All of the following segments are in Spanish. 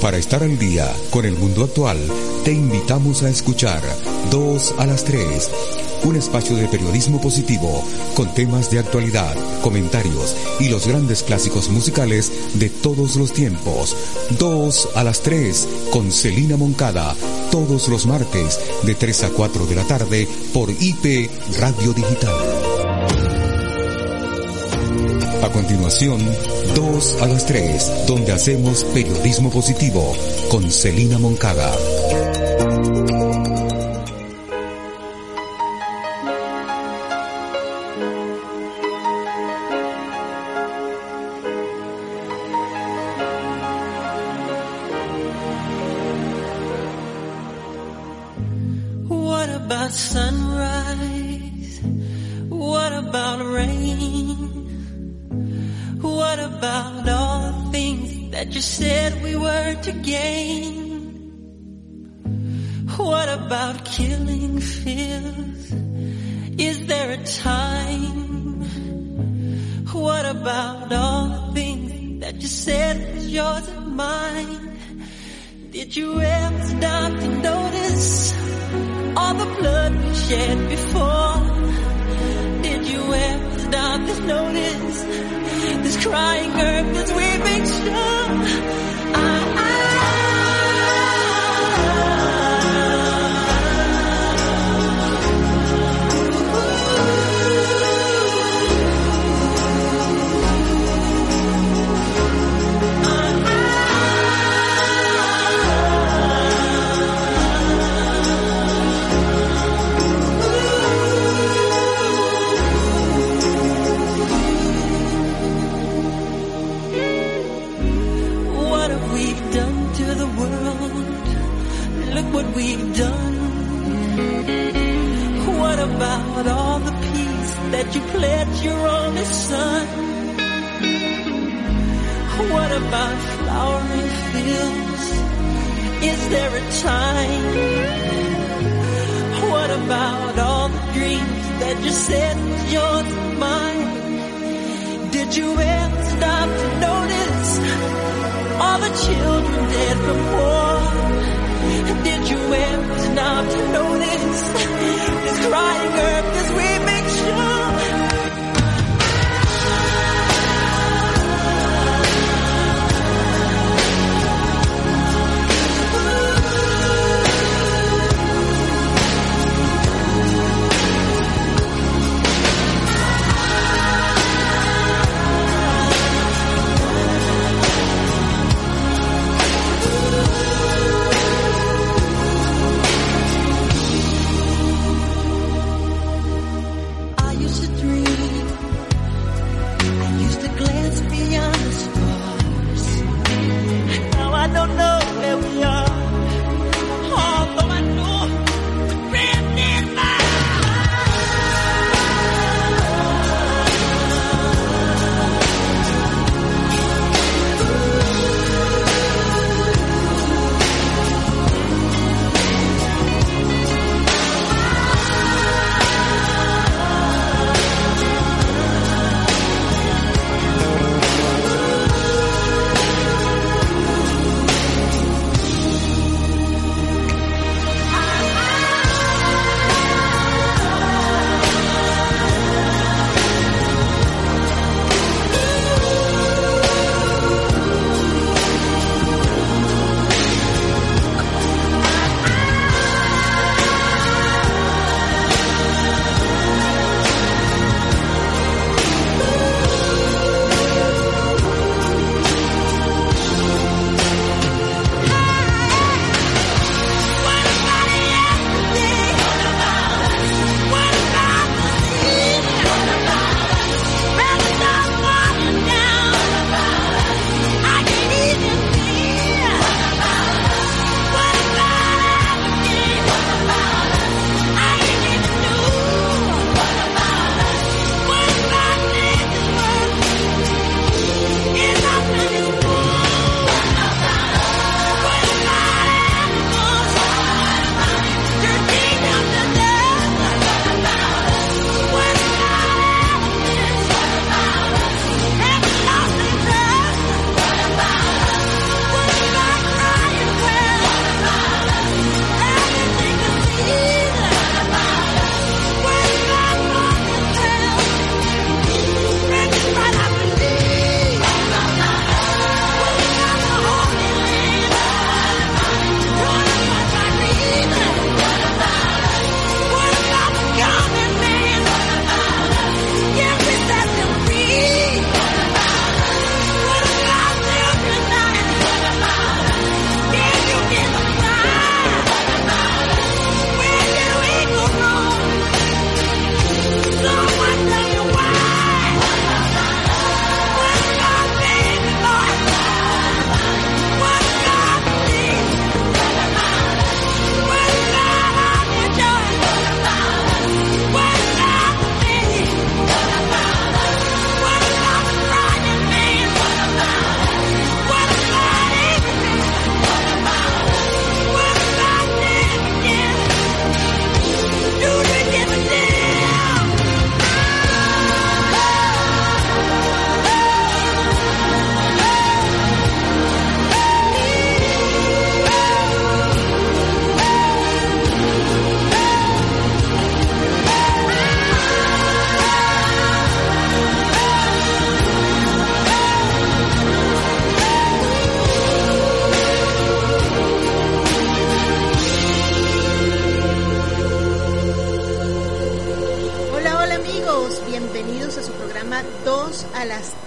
Para estar al día con el mundo actual, te invitamos a escuchar Dos a las Tres, un espacio de periodismo positivo con temas de actualidad, comentarios y los grandes clásicos musicales de todos los tiempos. Dos a las Tres con Celina Moncada, todos los martes de 3 a 4 de la tarde por IP Radio Digital. A continuación, 2 a las 3, donde hacemos periodismo positivo con Celina Moncada.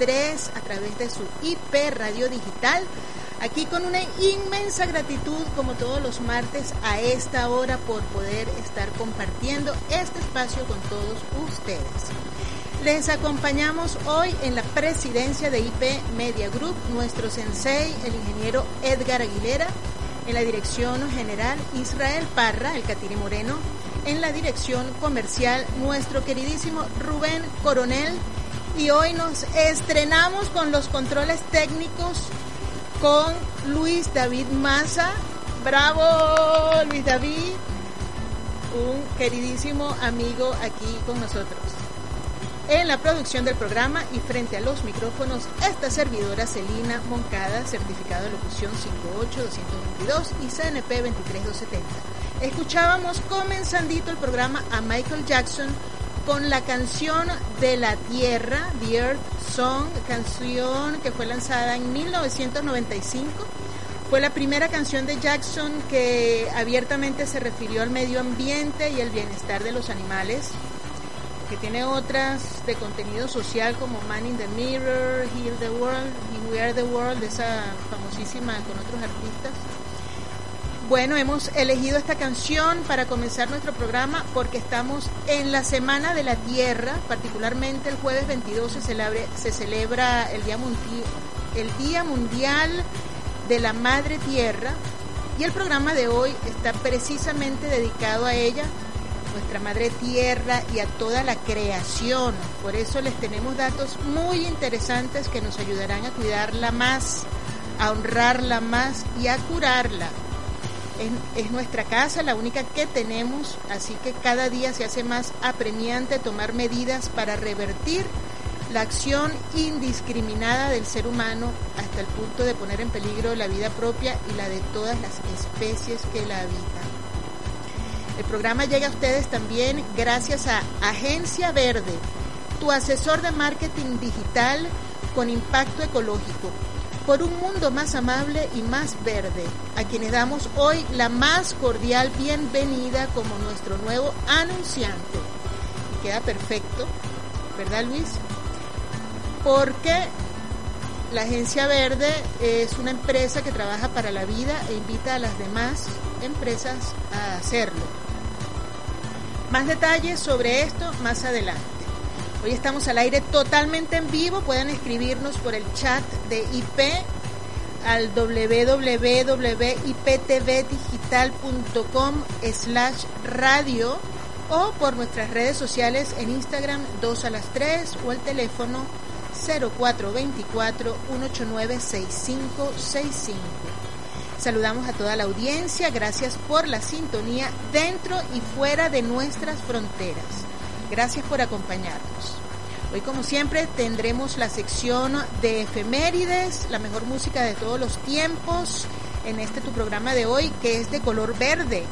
3 a través de su IP Radio Digital. Aquí con una inmensa gratitud, como todos los martes, a esta hora por poder estar compartiendo este espacio con todos ustedes. Les acompañamos hoy en la presidencia de IP Media Group, nuestro sensei, el ingeniero Edgar Aguilera, en la dirección general Israel Parra, el Catire Moreno, en la dirección comercial nuestro queridísimo Rubén Coronel y hoy nos estrenamos con los controles técnicos con Luis David Maza. Bravo Luis David, un queridísimo amigo aquí con nosotros. En la producción del programa y frente a los micrófonos, esta servidora Celina Moncada, certificado de locución 58222 y CNP 23270. Escuchábamos comenzandito el programa a Michael Jackson con la canción de la Tierra, The Earth Song, canción que fue lanzada en 1995. Fue la primera canción de Jackson que abiertamente se refirió al medio ambiente y el bienestar de los animales, que tiene otras de contenido social como Man in the Mirror, Heal the World y We Are the World, esa famosísima con otros artistas. Bueno, hemos elegido esta canción para comenzar nuestro programa porque estamos en la Semana de la Tierra, particularmente el jueves 22 se, celebra el Día Mundial de la Madre Tierra y el programa de hoy está precisamente dedicado a ella, nuestra Madre Tierra y a toda la creación. Por eso les tenemos datos muy interesantes que nos ayudarán a cuidarla más, a honrarla más y a curarla es, nuestra casa, la única que tenemos, así que cada día se hace más apremiante tomar medidas para revertir la acción indiscriminada del ser humano hasta el punto de poner en peligro la vida propia y la de todas las especies que la habitan. El programa llega a ustedes también gracias a Agencia Verde, tu asesor de marketing digital con impacto ecológico por un mundo más amable y más verde, a quienes damos hoy la más cordial bienvenida como nuestro nuevo anunciante. Queda perfecto, ¿verdad Luis? Porque la Agencia Verde es una empresa que trabaja para la vida e invita a las demás empresas a hacerlo. Más detalles sobre esto más adelante. Hoy estamos al aire totalmente en vivo. Pueden escribirnos por el chat de IP al www.iptvdigital.com slash radio o por nuestras redes sociales en Instagram 2 a las 3 o el teléfono 0424 189 6565. Saludamos a toda la audiencia, gracias por la sintonía dentro y fuera de nuestras fronteras. Gracias por acompañarnos. Hoy como siempre tendremos la sección de efemérides, la mejor música de todos los tiempos en este tu programa de hoy que es de color verde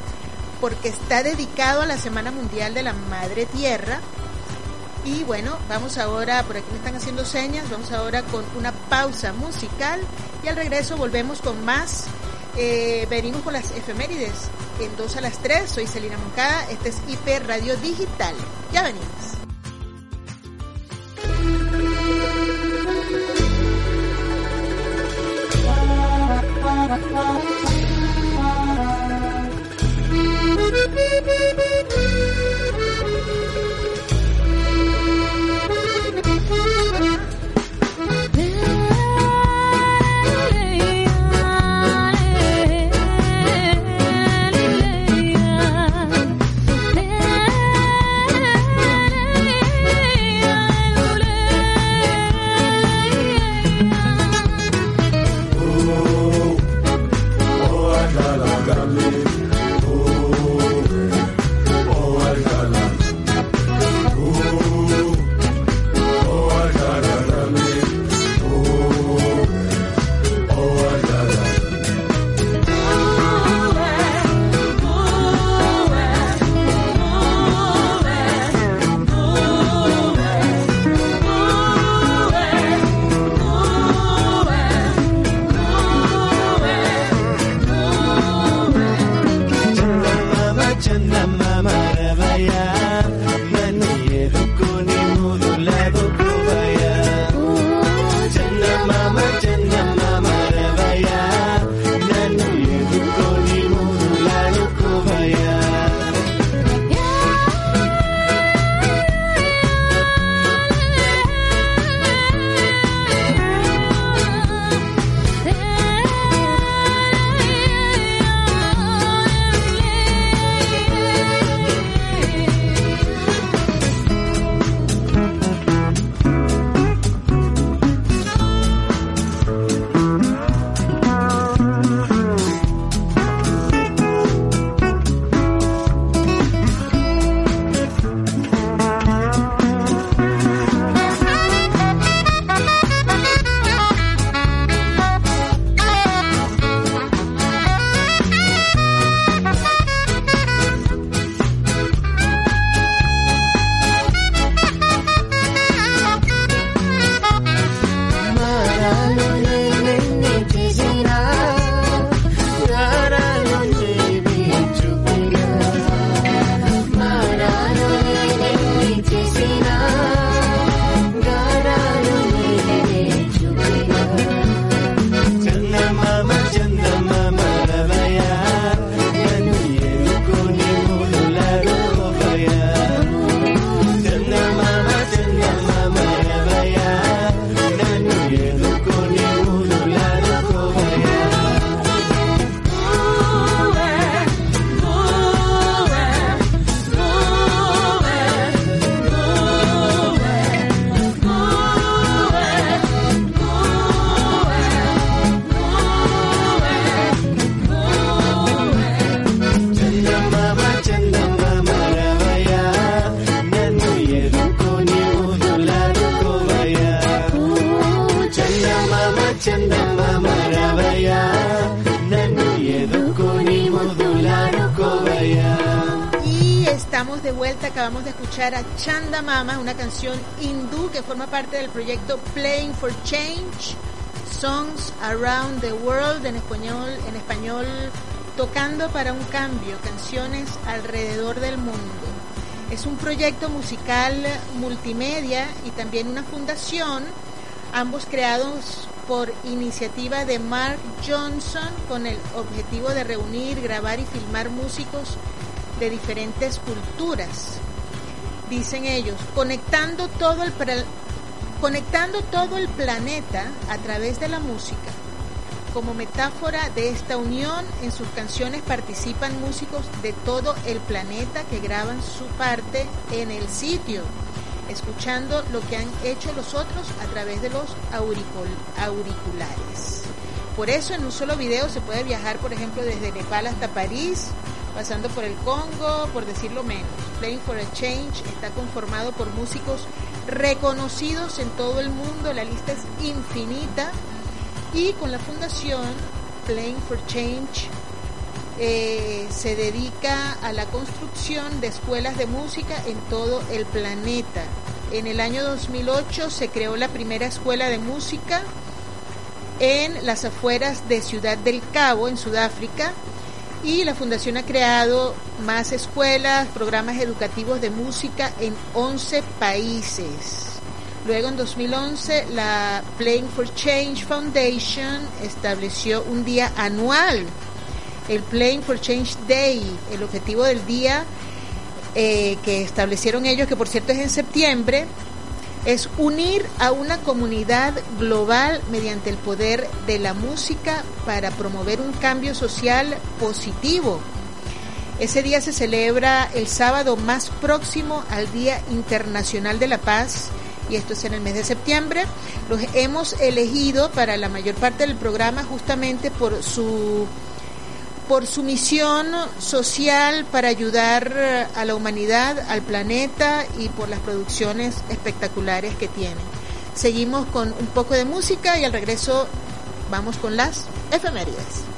porque está dedicado a la Semana Mundial de la Madre Tierra. Y bueno, vamos ahora, por aquí me están haciendo señas, vamos ahora con una pausa musical y al regreso volvemos con más. Eh, venimos con las efemérides. En 2 a las 3, soy Celina Moncada, este es IP Radio Digital. Ya venimos. Escuchar a Chanda Mama, una canción hindú que forma parte del proyecto Playing for Change, Songs Around the World en español, en español Tocando para un cambio, canciones alrededor del mundo. Es un proyecto musical multimedia y también una fundación, ambos creados por iniciativa de Mark Johnson con el objetivo de reunir, grabar y filmar músicos de diferentes culturas. Dicen ellos, conectando todo el conectando todo el planeta a través de la música. Como metáfora de esta unión, en sus canciones participan músicos de todo el planeta que graban su parte en el sitio escuchando lo que han hecho los otros a través de los auriculares. Por eso en un solo video se puede viajar, por ejemplo, desde Nepal hasta París, pasando por el Congo, por decirlo menos. Playing for a Change está conformado por músicos reconocidos en todo el mundo, la lista es infinita, y con la fundación Playing for Change eh, se dedica a la construcción de escuelas de música en todo el planeta. En el año 2008 se creó la primera escuela de música en las afueras de Ciudad del Cabo, en Sudáfrica, y la fundación ha creado más escuelas, programas educativos de música en 11 países. Luego en 2011 la Playing for Change Foundation estableció un día anual el Playing for Change Day, el objetivo del día eh, que establecieron ellos, que por cierto es en septiembre, es unir a una comunidad global mediante el poder de la música para promover un cambio social positivo. Ese día se celebra el sábado más próximo al Día Internacional de la Paz y esto es en el mes de septiembre. Los hemos elegido para la mayor parte del programa justamente por su por su misión social para ayudar eh, a la humanidad, al planeta y por las producciones espectaculares que tienen. Seguimos con un poco de música y al regreso vamos con las efemérides.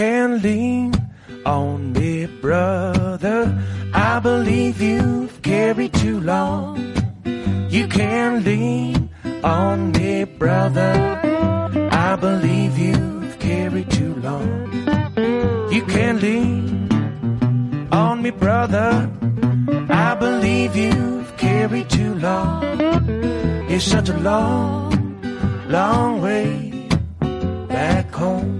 Can lean on me, brother. I believe you've carried too long. You can lean on me, brother. I believe you've carried too long. You can lean on me, brother. I believe you've carried too long. It's such a long, long way back home.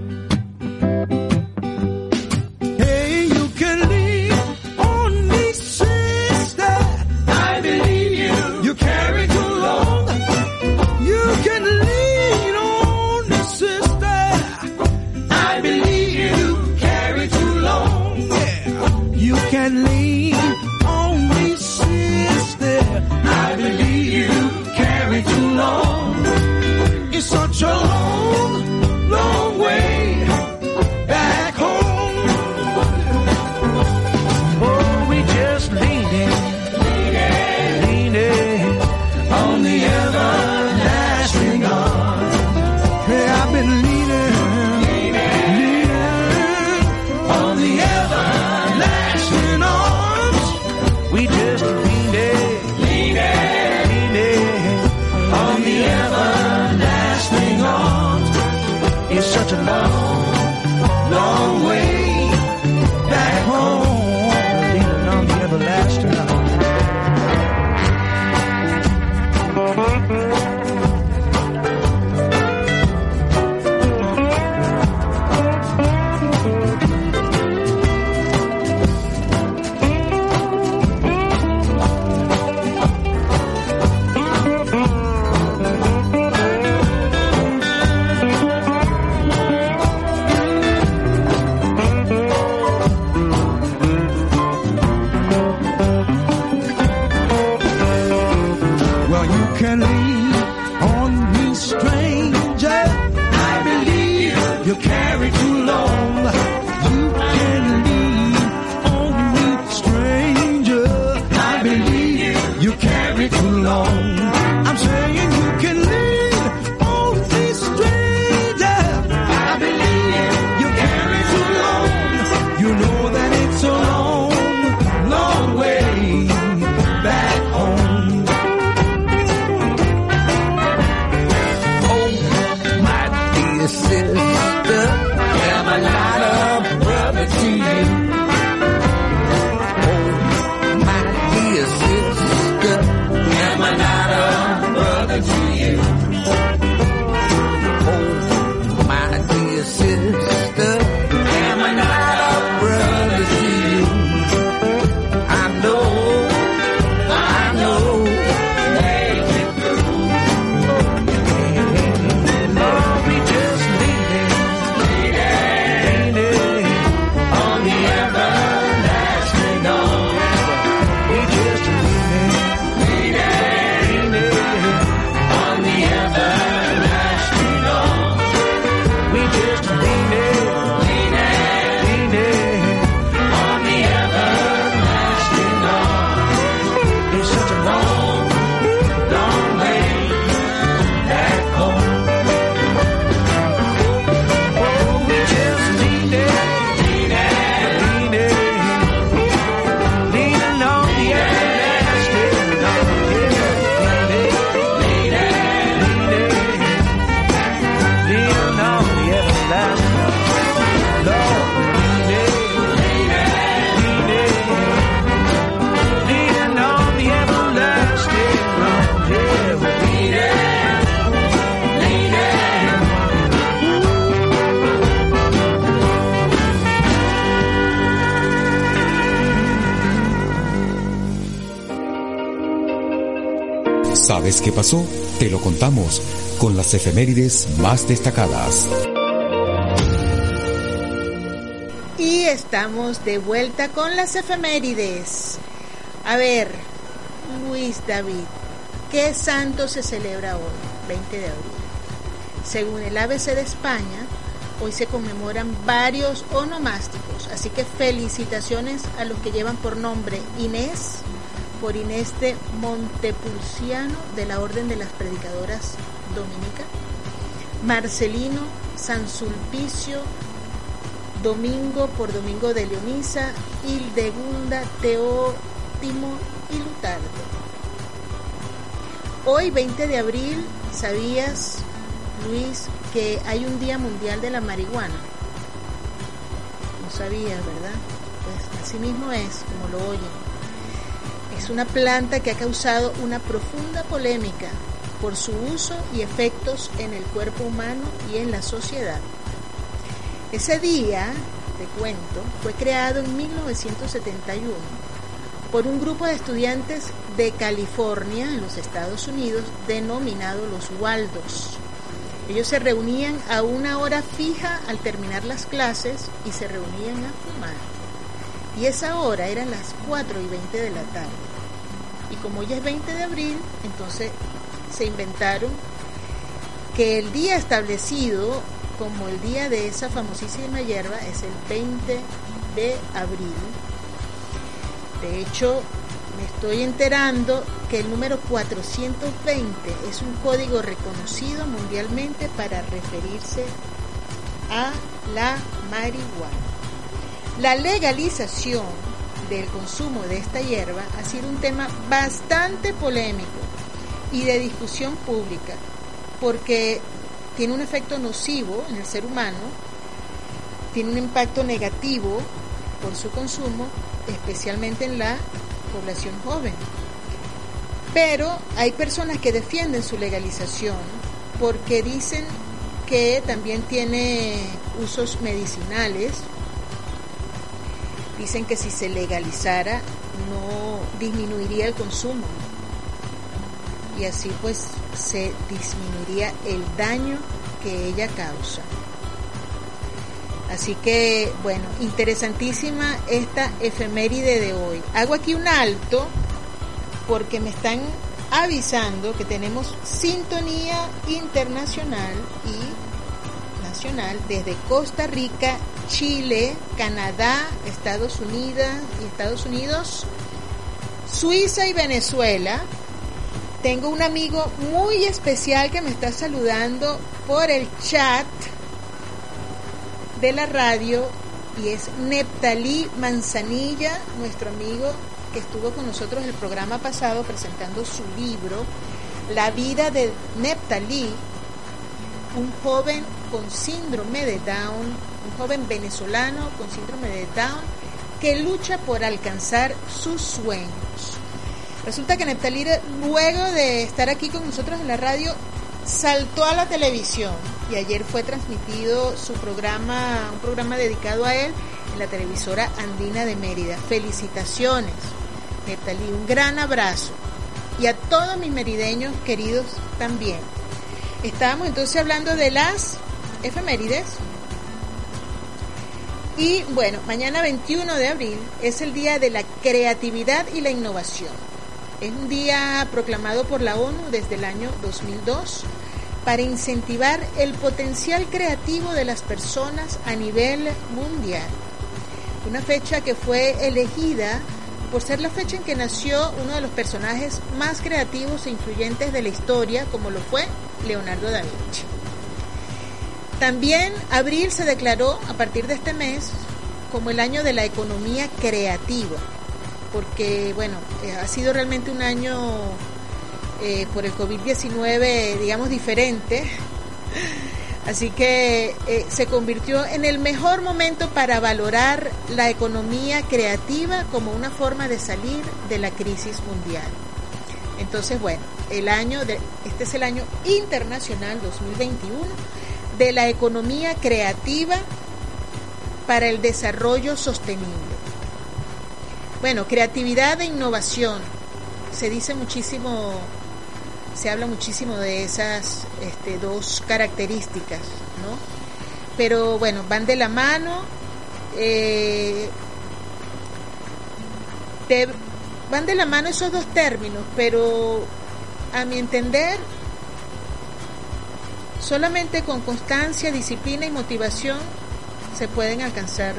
Contamos con las efemérides más destacadas. Y estamos de vuelta con las efemérides. A ver, Luis David, ¿qué santo se celebra hoy, 20 de abril? Según el ABC de España, hoy se conmemoran varios onomásticos, así que felicitaciones a los que llevan por nombre Inés, por Inés de Montepulciano de la Orden de las Predicadoras Dominica, Marcelino, San Sulpicio, Domingo por Domingo de Leonisa, Hildegunda, Teótimo y Lutardo. Hoy, 20 de abril, ¿sabías, Luis, que hay un Día Mundial de la Marihuana? No sabías, ¿verdad? Pues así mismo es, como lo oyen. Una planta que ha causado una profunda polémica por su uso y efectos en el cuerpo humano y en la sociedad. Ese día, te cuento, fue creado en 1971 por un grupo de estudiantes de California, en los Estados Unidos, denominado los Waldos. Ellos se reunían a una hora fija al terminar las clases y se reunían a fumar. Y esa hora eran las 4 y 20 de la tarde. Y como hoy es 20 de abril, entonces se inventaron que el día establecido como el día de esa famosísima hierba es el 20 de abril. De hecho, me estoy enterando que el número 420 es un código reconocido mundialmente para referirse a la marihuana. La legalización del consumo de esta hierba ha sido un tema bastante polémico y de discusión pública, porque tiene un efecto nocivo en el ser humano, tiene un impacto negativo por su consumo, especialmente en la población joven. Pero hay personas que defienden su legalización porque dicen que también tiene usos medicinales. Dicen que si se legalizara no disminuiría el consumo y así pues se disminuiría el daño que ella causa. Así que, bueno, interesantísima esta efeméride de hoy. Hago aquí un alto porque me están avisando que tenemos sintonía internacional y nacional desde Costa Rica, Chile, Canadá, Estados Unidos y Estados Unidos, Suiza y Venezuela. Tengo un amigo muy especial que me está saludando por el chat de la radio y es Neptalí Manzanilla, nuestro amigo que estuvo con nosotros el programa pasado presentando su libro La vida de Neptalí, un joven con síndrome de Down, un joven venezolano con síndrome de Down que lucha por alcanzar sus sueños. Resulta que Neptalí, luego de estar aquí con nosotros en la radio, saltó a la televisión y ayer fue transmitido su programa, un programa dedicado a él en la televisora andina de Mérida. Felicitaciones, Neptalí, un gran abrazo. Y a todos mis merideños queridos también. Estábamos entonces hablando de las efemérides. Y bueno, mañana 21 de abril es el Día de la Creatividad y la Innovación. Es un día proclamado por la ONU desde el año 2002 para incentivar el potencial creativo de las personas a nivel mundial. Una fecha que fue elegida por ser la fecha en que nació uno de los personajes más creativos e influyentes de la historia, como lo fue Leonardo da Vinci. También abril se declaró a partir de este mes como el año de la economía creativa porque bueno, eh, ha sido realmente un año eh, por el COVID-19, digamos, diferente. Así que eh, se convirtió en el mejor momento para valorar la economía creativa como una forma de salir de la crisis mundial. Entonces, bueno, el año de, este es el año internacional 2021 de la economía creativa para el desarrollo sostenible. Bueno, creatividad e innovación. Se dice muchísimo se habla muchísimo de esas este, dos características, ¿no? Pero bueno, van de la mano, eh, van de la mano esos dos términos, pero a mi entender, solamente con constancia, disciplina y motivación se pueden alcanzar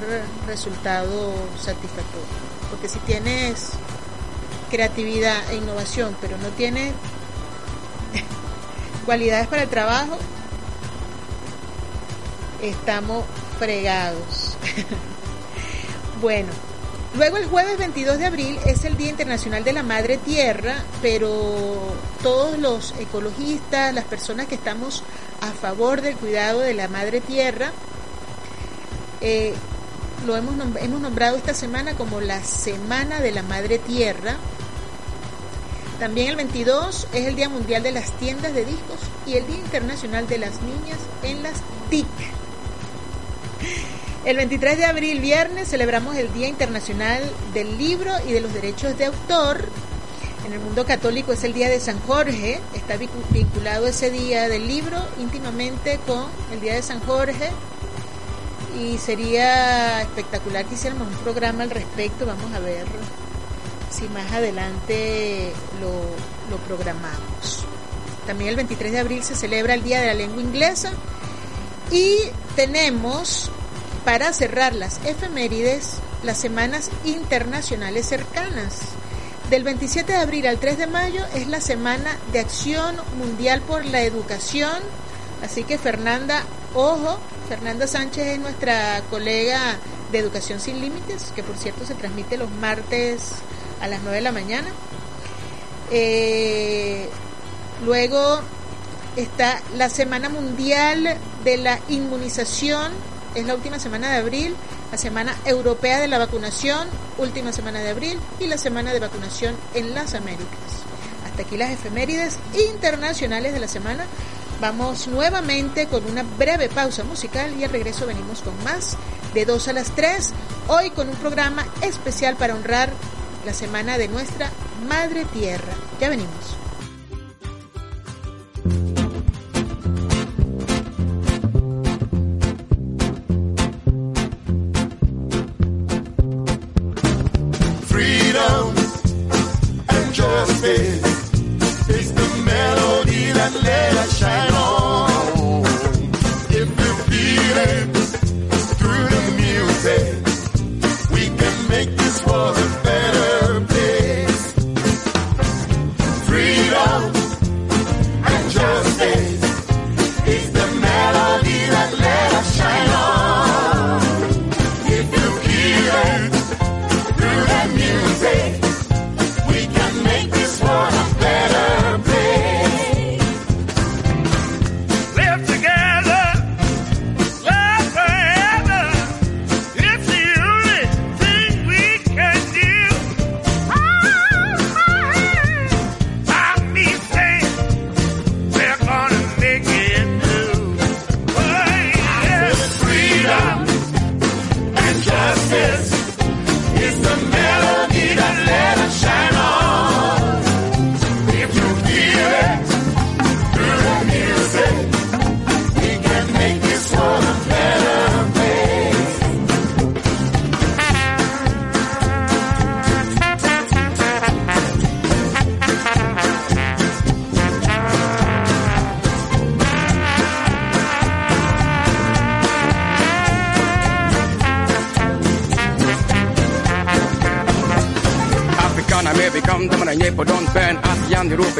resultados satisfactorios. Porque si tienes creatividad e innovación, pero no tienes cualidades para el trabajo, estamos fregados. bueno, luego el jueves 22 de abril es el Día Internacional de la Madre Tierra, pero todos los ecologistas, las personas que estamos a favor del cuidado de la Madre Tierra, eh, lo hemos, nombrado esta semana como la Semana de la Madre Tierra. También el 22 es el Día Mundial de las Tiendas de Discos y el Día Internacional de las Niñas en las TIC. El 23 de abril, viernes, celebramos el Día Internacional del Libro y de los Derechos de Autor. En el mundo católico es el Día de San Jorge. Está vinculado ese Día del Libro íntimamente con el Día de San Jorge. Y sería espectacular que hiciéramos un programa al respecto. Vamos a ver si más adelante lo, lo programamos. También el 23 de abril se celebra el Día de la Lengua Inglesa. Y tenemos para cerrar las efemérides, las semanas internacionales cercanas. Del 27 de abril al 3 de mayo es la Semana de Acción Mundial por la Educación. Así que Fernanda, ojo, Fernanda Sánchez es nuestra colega de Educación Sin Límites, que por cierto se transmite los martes a las 9 de la mañana. Eh, luego está la Semana Mundial de la Inmunización es la última semana de abril, la Semana Europea de la Vacunación, última semana de abril, y la Semana de Vacunación en las Américas. Hasta aquí las efemérides internacionales de la semana. Vamos nuevamente con una breve pausa musical y al regreso venimos con más de 2 a las 3, hoy con un programa especial para honrar la semana de nuestra Madre Tierra. Ya venimos.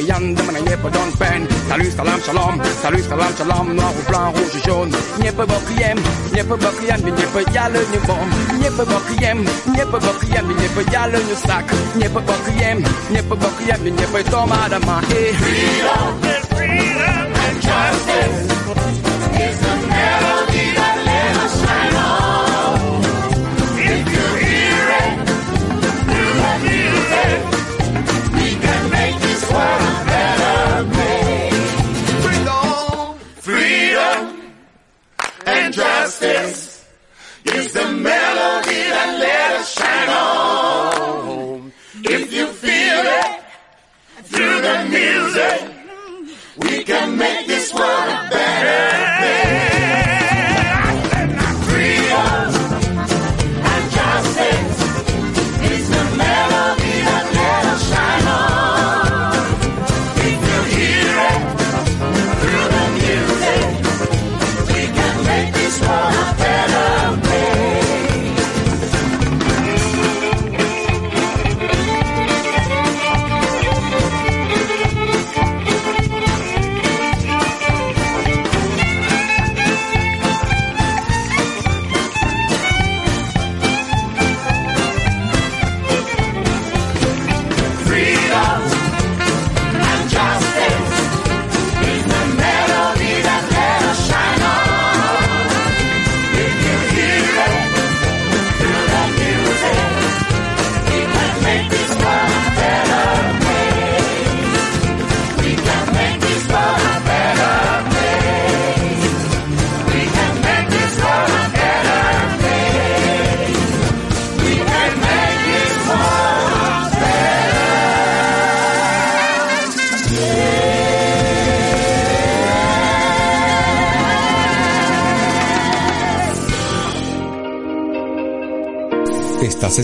payante, mais il n'y a peine. Salut, salam, shalom, salut, salam, shalom, noir ou blanc, rouge ou jaune. Sac. Freedom, freedom and justice.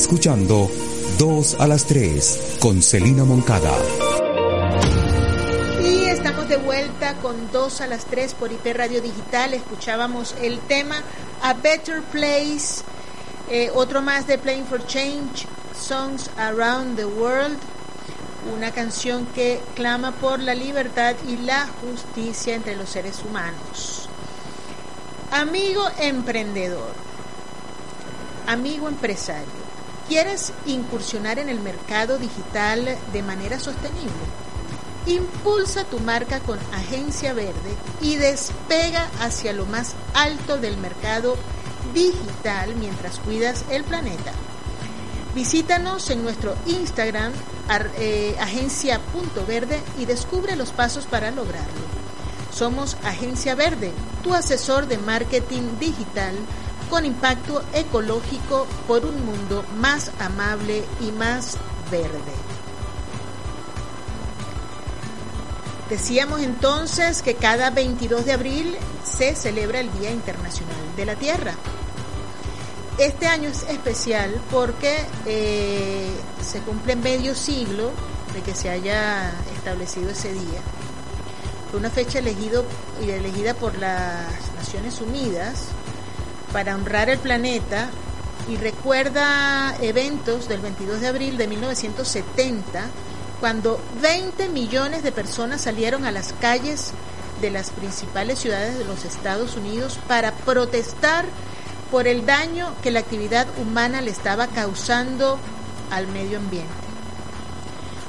Escuchando 2 a las 3 con Celina Moncada. Y estamos de vuelta con 2 a las 3 por IP Radio Digital. Escuchábamos el tema A Better Place, eh, otro más de Playing for Change, Songs Around the World, una canción que clama por la libertad y la justicia entre los seres humanos. Amigo emprendedor, amigo empresario, ¿quieres incursionar en el mercado digital de manera sostenible? Impulsa tu marca con Agencia Verde y despega hacia lo más alto del mercado digital mientras cuidas el planeta. Visítanos en nuestro Instagram eh, agencia.verde y descubre los pasos para lograrlo. Somos Agencia Verde, tu asesor de marketing digital con impacto ecológico por un mundo más amable y más verde. Decíamos entonces que cada 22 de abril se celebra el Día Internacional de la Tierra. Este año es especial porque eh, se cumple medio siglo de que se haya establecido ese día. Fue una fecha elegido, elegida por las Naciones Unidas para honrar el planeta y recuerda eventos del 22 de abril de 1970 cuando 20 millones de personas salieron a las calles de las principales ciudades de los Estados Unidos para protestar por el daño que la actividad humana le estaba causando al medio ambiente.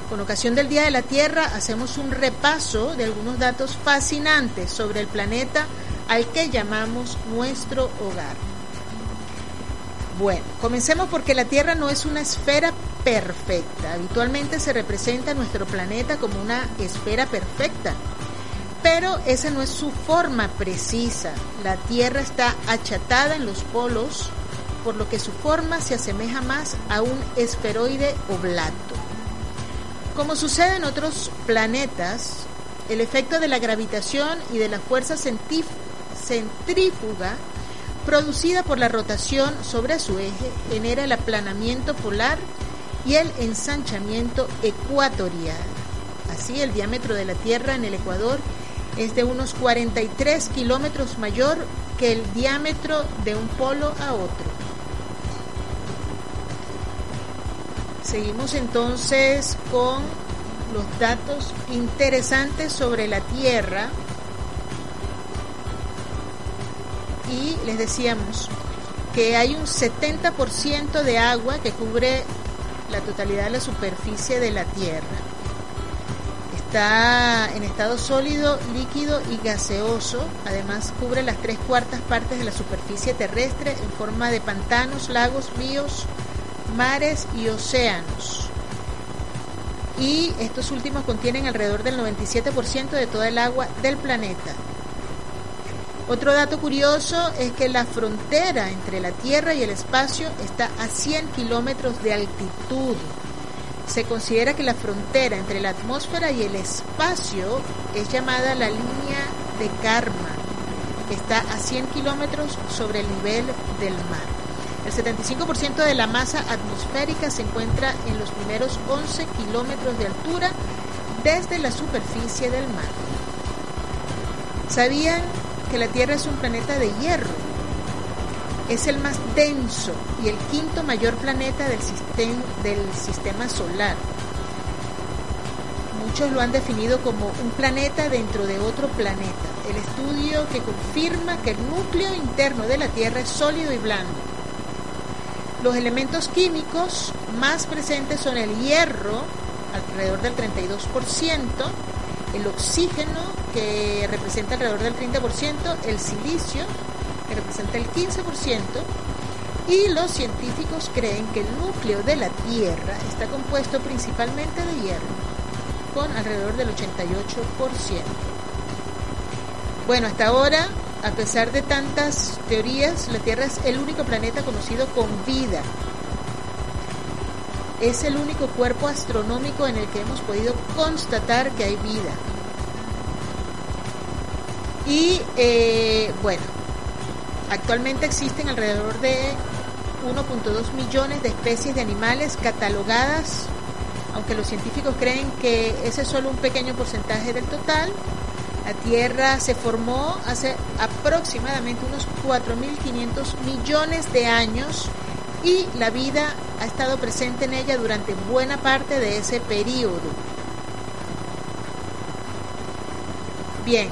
Con ocasión del Día de la Tierra hacemos un repaso de algunos datos fascinantes sobre el planeta al que llamamos nuestro hogar. Bueno, comencemos porque la Tierra no es una esfera perfecta. Habitualmente se representa nuestro planeta como una esfera perfecta, pero esa no es su forma precisa. La Tierra está achatada en los polos, por lo que su forma se asemeja más a un esferoide oblato. Como sucede en otros planetas, el efecto de la gravitación y de la fuerza centif- centrífuga producida por la rotación sobre su eje genera el aplanamiento polar y el ensanchamiento ecuatorial. Así, el diámetro de la Tierra en el Ecuador es de unos 43 kilómetros mayor que el diámetro de un polo a otro. Seguimos entonces con los datos interesantes sobre la Tierra. Y les decíamos que hay un 70% de agua que cubre la totalidad de la superficie de la Tierra. Está en estado sólido, líquido y gaseoso. Además cubre las tres cuartas partes de la superficie terrestre en forma de pantanos, lagos, ríos, mares y océanos. Y estos últimos contienen alrededor del 97% de toda el agua del planeta. Otro dato curioso es que la frontera entre la Tierra y el espacio está a 100 kilómetros de altitud. se considera que la frontera entre la atmósfera y el espacio es llamada la línea de Karma, que está a 100 kilómetros sobre el nivel del mar. El 75% de la masa atmosférica se encuentra en los primeros 11 kilómetros de altura desde la superficie del mar. ¿Sabían que la Tierra es un planeta de hierro? Es el más denso y el quinto mayor planeta del, sistema, solar. Muchos lo han definido como un planeta dentro de otro planeta. El estudio que confirma que el núcleo interno de la Tierra es sólido y blando. Los elementos químicos más presentes son el hierro, alrededor del 32%, el oxígeno, que representa alrededor del 30%, el silicio, que representa el 15%, y los científicos creen que el núcleo de la Tierra está compuesto principalmente de hierro, con alrededor del 88%. Bueno, hasta ahora, a pesar de tantas teorías, la Tierra es el único planeta conocido con vida. Es el único cuerpo astronómico en el que hemos podido constatar que hay vida. Y eh, bueno, actualmente existen alrededor de 1.2 millones de especies de animales catalogadas, aunque los científicos creen que ese es solo un pequeño porcentaje del total. La Tierra se formó hace aproximadamente unos 4.500 millones de años y la vida ha estado presente en ella durante buena parte de ese periodo. Bien,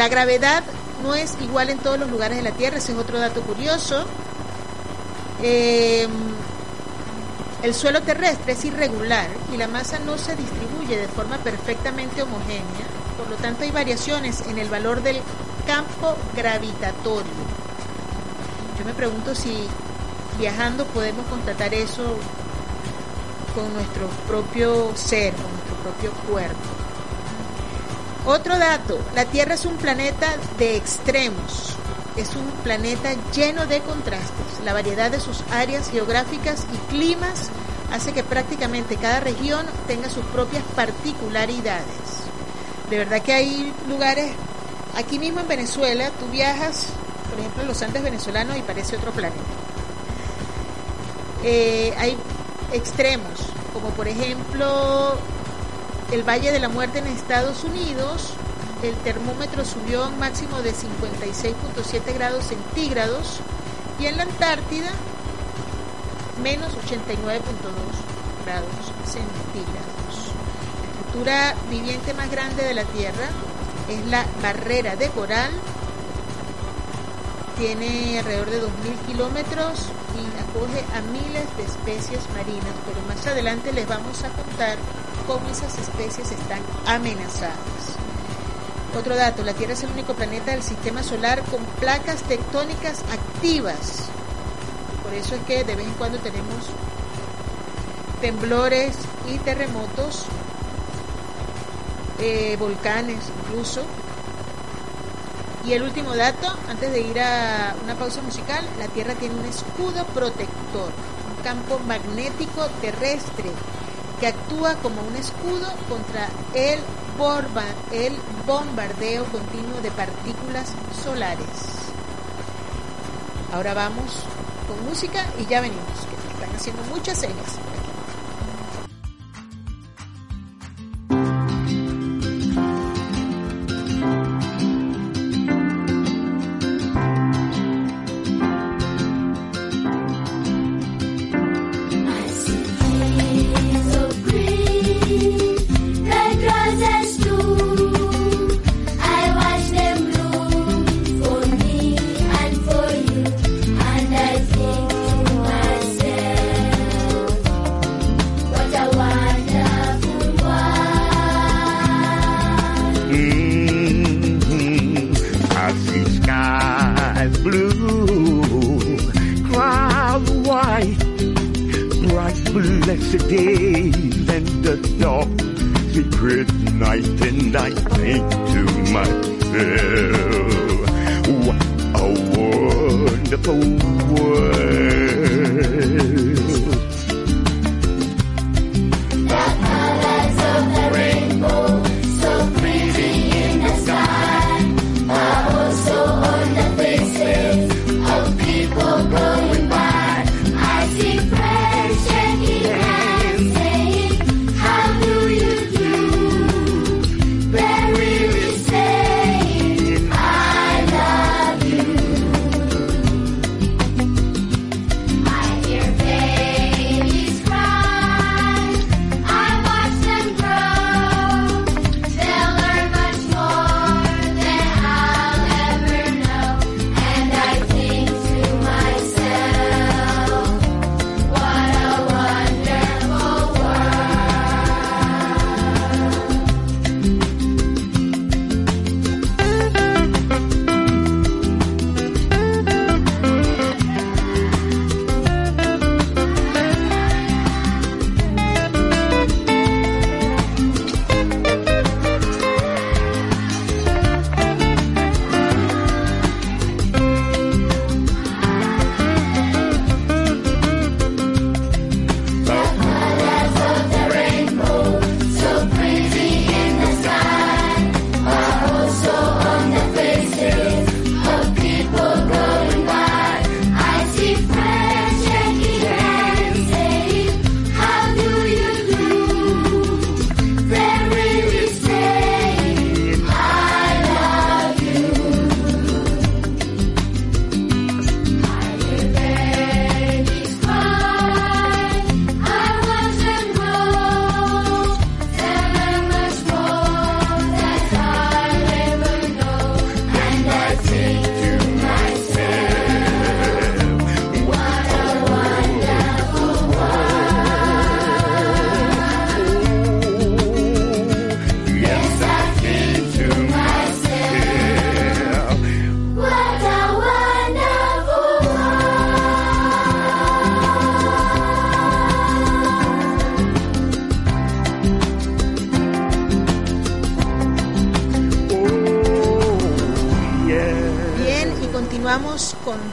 la gravedad no es igual en todos los lugares de la Tierra, ese es otro dato curioso. Eh, el suelo terrestre es irregular y la masa no se distribuye de forma perfectamente homogénea, por lo tanto hay variaciones en el valor del campo gravitatorio. Yo me pregunto si viajando podemos constatar eso con nuestro propio ser, con nuestro propio cuerpo. Otro dato, la Tierra es un planeta de extremos, es un planeta lleno de contrastes. La variedad de sus áreas geográficas y climas hace que prácticamente cada región tenga sus propias particularidades. De verdad que hay lugares, aquí mismo en Venezuela, tú viajas, por ejemplo, en los Andes venezolanos y parece otro planeta. Eh, hay extremos, como por ejemplo el Valle de la Muerte en Estados Unidos, el termómetro subió a un máximo de 56.7 grados centígrados y en la Antártida menos 89.2 grados centígrados. La estructura viviente más grande de la Tierra es la barrera de coral, tiene alrededor de 2.000 kilómetros y acoge a miles de especies marinas, pero más adelante les vamos a contar cómo esas especies están amenazadas. Otro dato, la Tierra es el único planeta del sistema solar con placas tectónicas activas. Por eso es que de vez en cuando tenemos temblores y terremotos, eh, volcanes incluso. Y el último dato, antes de ir a una pausa musical, la Tierra tiene un escudo protector, un campo magnético terrestre que actúa como un escudo contra el, el bombardeo continuo de partículas solares. Ahora vamos con música y ya venimos, que están haciendo muchas señas. when I think to myself, what a wonderful world.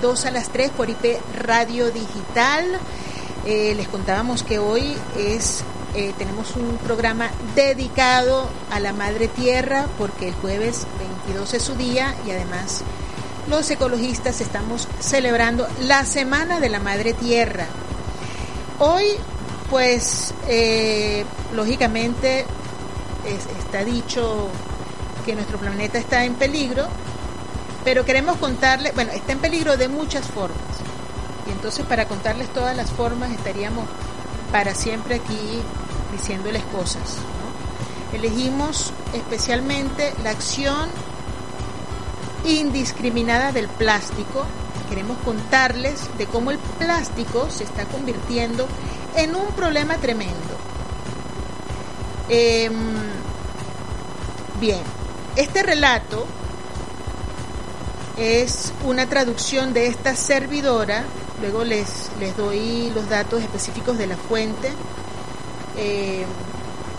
2 a las 3 por IP Radio Digital. Eh, les contábamos que hoy es eh, tenemos un programa dedicado a la Madre Tierra porque el jueves 22 es su día y además los ecologistas estamos celebrando la Semana de la Madre Tierra. Hoy, pues, eh, lógicamente está dicho que nuestro planeta está en peligro, pero queremos contarle, bueno, está en peligro de muchas formas. Y entonces para contarles todas las formas estaríamos para siempre aquí diciéndoles cosas. Elegimos especialmente la acción indiscriminada del plástico. Queremos contarles de cómo el plástico se está convirtiendo en un problema tremendo. Em, bien, este relato es una traducción de esta servidora, luego les, les doy los datos específicos de la fuente, eh,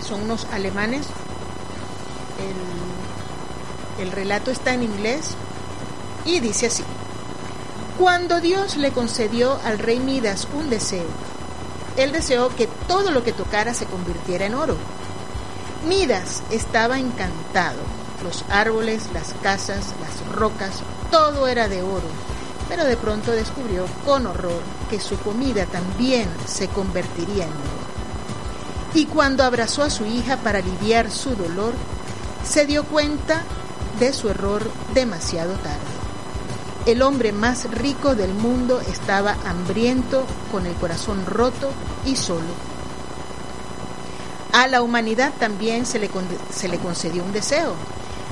son unos alemanes, el, el relato está en inglés y dice así, cuando Dios le concedió al rey Midas un deseo, él deseó que todo lo que tocara se convirtiera en oro. Midas estaba encantado. Los árboles, las casas, las rocas, todo era de oro, pero de pronto descubrió con horror que su comida también se convertiría en oro. Y cuando abrazó a su hija para aliviar su dolor, se dio cuenta de su error demasiado tarde. El hombre más rico del mundo estaba hambriento, con el corazón roto y solo. A la humanidad también se le, se le concedió un deseo,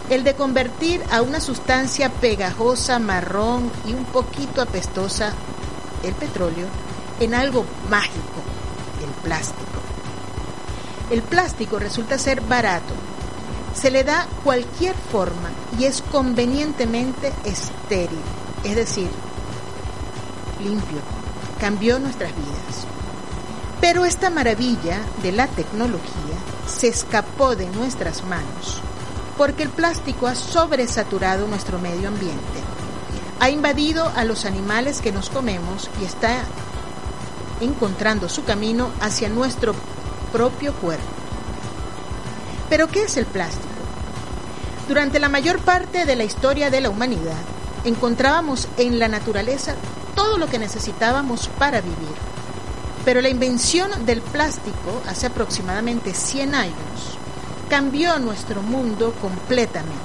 el de convertir a una sustancia pegajosa, marrón y un poquito apestosa, el petróleo, en algo mágico, el plástico. El plástico resulta ser barato, se le da cualquier forma y es convenientemente estéril, es decir, limpio, cambió nuestras vidas. Pero esta maravilla de la tecnología se escapó de nuestras manos porque el plástico ha sobresaturado nuestro medio ambiente, ha invadido a los animales que nos comemos y está encontrando su camino hacia nuestro propio cuerpo. Pero ¿qué es el plástico? Durante la mayor parte de la historia de la humanidad, encontrábamos en la naturaleza todo lo que necesitábamos para vivir. Pero la invención del plástico hace aproximadamente 100 años cambió nuestro mundo completamente.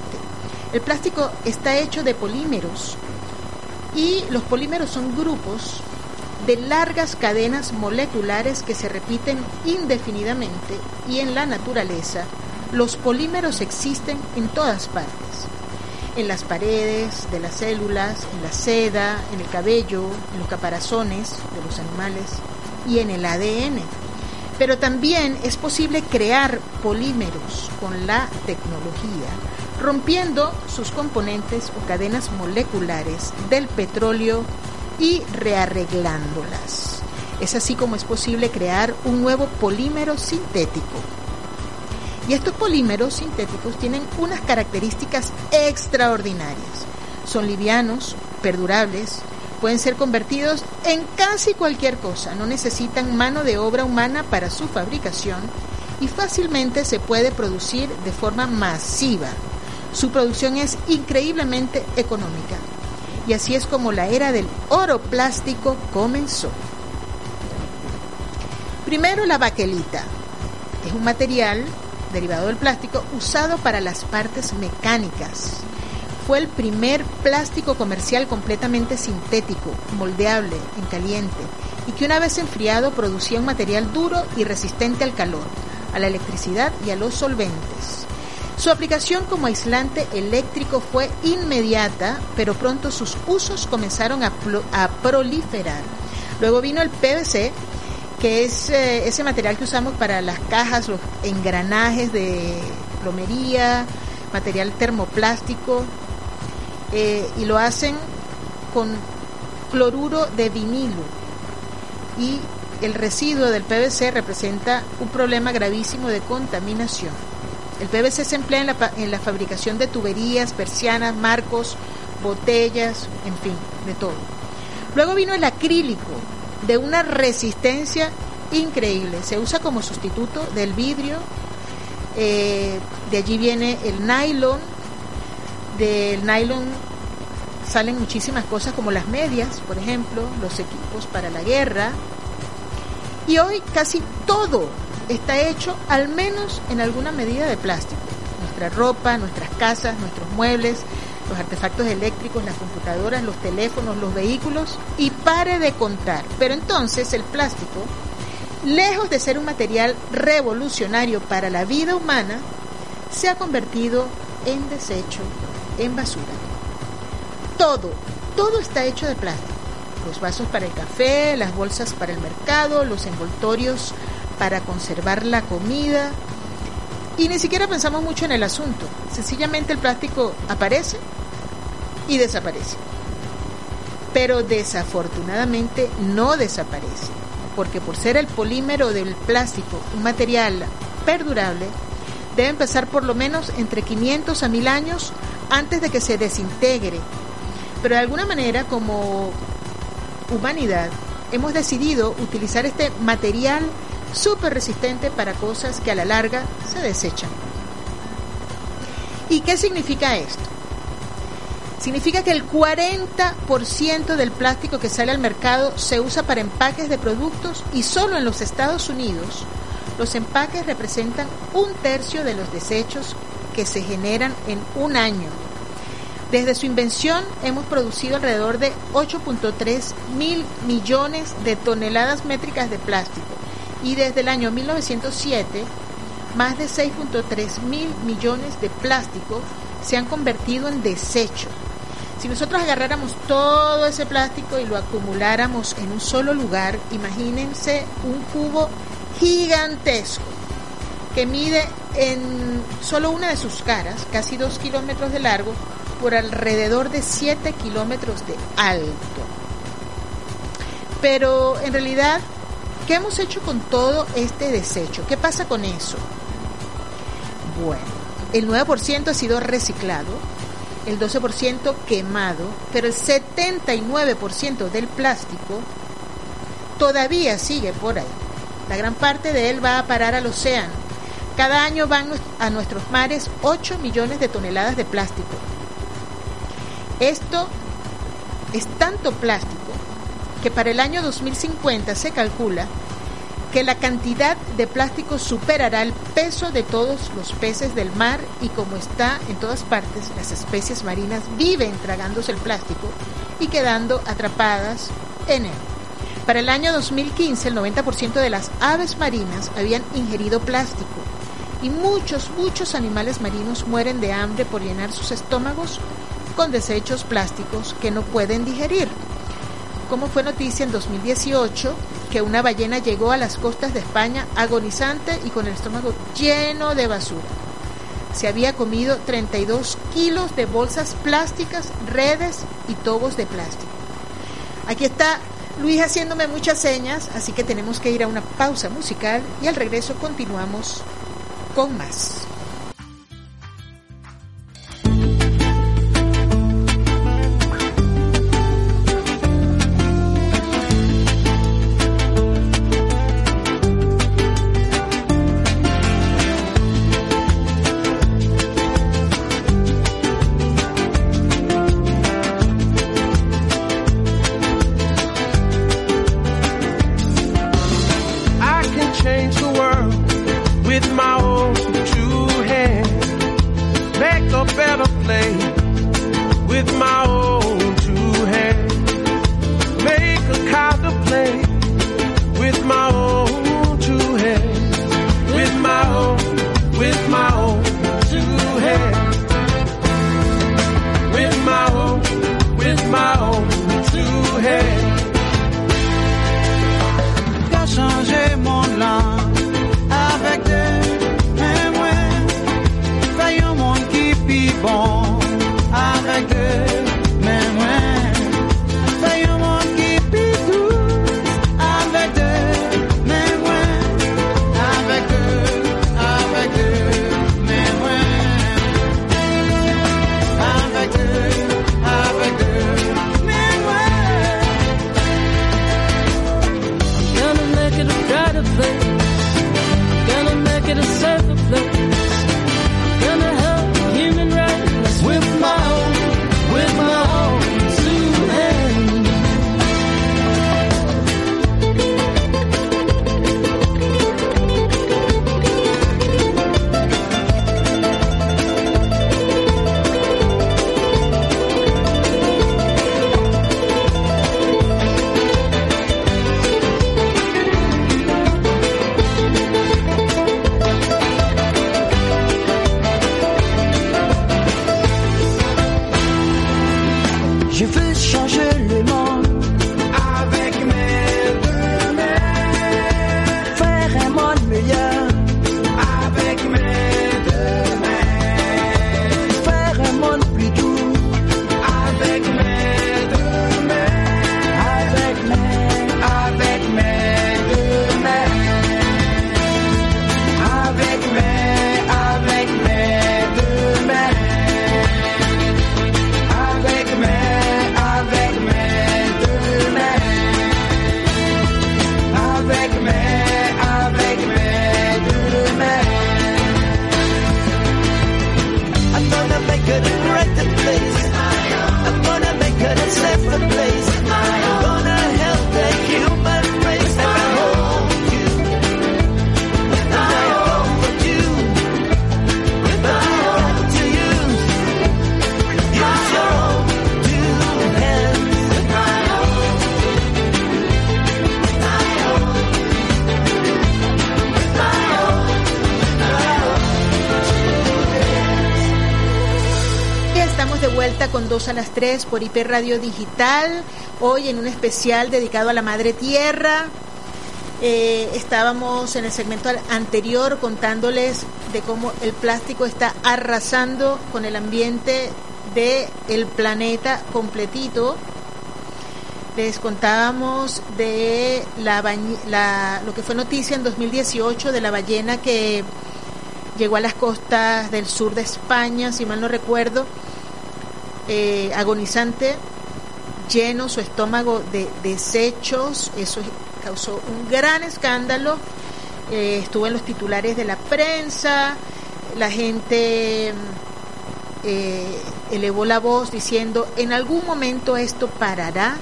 El plástico está hecho de polímeros y los polímeros son grupos de largas cadenas moleculares que se repiten indefinidamente y en la naturaleza los polímeros existen en todas partes. En las paredes de las células, en la seda, en el cabello, en los caparazones de los animales y en el ADN pero también es posible crear polímeros con la tecnología, rompiendo sus componentes o cadenas moleculares del petróleo y rearreglándolas. Es así como es posible crear un nuevo polímero sintético. Y estos polímeros sintéticos tienen unas características extraordinarias. Son livianos, perdurables, pueden ser convertidos en casi cualquier cosa, no necesitan mano de obra humana para su fabricación y fácilmente se puede producir de forma masiva. Su producción es increíblemente económica y así es como la era del oro plástico comenzó. Primero la baquelita. Es un material derivado del plástico usado para las partes mecánicas fue el primer plástico comercial completamente sintético, moldeable, en caliente, y que una vez enfriado producía un material duro y resistente al calor, a la electricidad y a los solventes. Su aplicación como aislante eléctrico fue inmediata, pero pronto sus usos comenzaron a, proliferar. Luego vino el PVC, que es eh, ese material que usamos para las cajas, los engranajes de plomería, material termoplástico, eh, y lo hacen con cloruro de vinilo y el residuo del PVC representa un problema gravísimo de contaminación. El PVC se emplea en la, en la fabricación de tuberías, persianas, marcos, botellas, en fin, de todo. Luego vino el acrílico, de una resistencia increíble. Se usa como sustituto del vidrio. Eh, de allí viene el nylon. Del nylon salen muchísimas cosas como las medias, por ejemplo, los equipos para la guerra. Y hoy casi todo está hecho al menos en alguna medida de plástico. Nuestra ropa, nuestras casas, nuestros muebles, los artefactos eléctricos, las computadoras, los teléfonos, los vehículos y pare de contar. Pero entonces el plástico, lejos de ser un material revolucionario para la vida humana, se ha convertido en desecho, en basura. Todo, todo está hecho de plástico. Los vasos para el café, las bolsas para el mercado, los envoltorios para conservar la comida. Y ni siquiera pensamos mucho en el asunto. Sencillamente el plástico aparece y desaparece. Pero desafortunadamente no desaparece, porque por ser el polímero del plástico un material perdurable, deben pasar por lo menos entre 500 a 1000 años antes de que se desintegre. Pero de alguna manera, como humanidad, hemos decidido utilizar este material súper resistente para cosas que a la larga se desechan. ¿Y qué significa esto? Significa que el 40% del plástico que sale al mercado se usa para empaques de productos y solo en los Estados Unidos los empaques representan un tercio de los desechos que se generan en un año. Desde su invención hemos producido alrededor de 8.3 mil millones de toneladas métricas de plástico y desde el año 1907 más de 6.3 mil millones de plástico se han convertido en desecho. Si nosotros agarráramos todo ese plástico y lo acumuláramos en un solo lugar, imagínense un cubo gigantesco que mide en solo una de sus caras, casi dos kilómetros de largo, por alrededor de 7 kilómetros de alto. Pero en realidad, ¿qué hemos hecho con todo este desecho? ¿Qué pasa con eso? Bueno, el 9% ha sido reciclado, el 12% quemado, pero el 79% del plástico todavía sigue por ahí. La gran parte de él va a parar al océano. Cada año van a nuestros mares 8 millones de toneladas de plástico. Esto es tanto plástico que para el año 2050 se calcula que la cantidad de plástico superará el peso de todos los peces del mar y como está en todas partes, las especies marinas viven tragándose el plástico y quedando atrapadas en él. Para el año 2015 el 90% de las aves marinas habían ingerido plástico y muchos, muchos animales marinos mueren de hambre por llenar sus estómagos con desechos plásticos que no pueden digerir. Como fue noticia en 2018 que una ballena llegó a las costas de España agonizante y con el estómago lleno de basura. Se había comido 32 kilos de bolsas plásticas, redes y tobos de plástico. Aquí está Luis haciéndome muchas señas, así que tenemos que ir a una pausa musical y al regreso continuamos con más. Por IP Radio Digital, hoy en un especial dedicado a la Madre Tierra. Eh, estábamos en el segmento anterior contándoles de cómo el plástico está arrasando con el ambiente del el planeta completito. Les contábamos de la- lo que fue noticia en 2018 de la ballena que llegó a las costas del sur de España, si mal no recuerdo, eh, agonizante, lleno su estómago de desechos, eso causó un gran escándalo, eh, estuvo en los titulares de la prensa, la gente mm, eh, elevó la voz diciendo, en algún momento esto parará.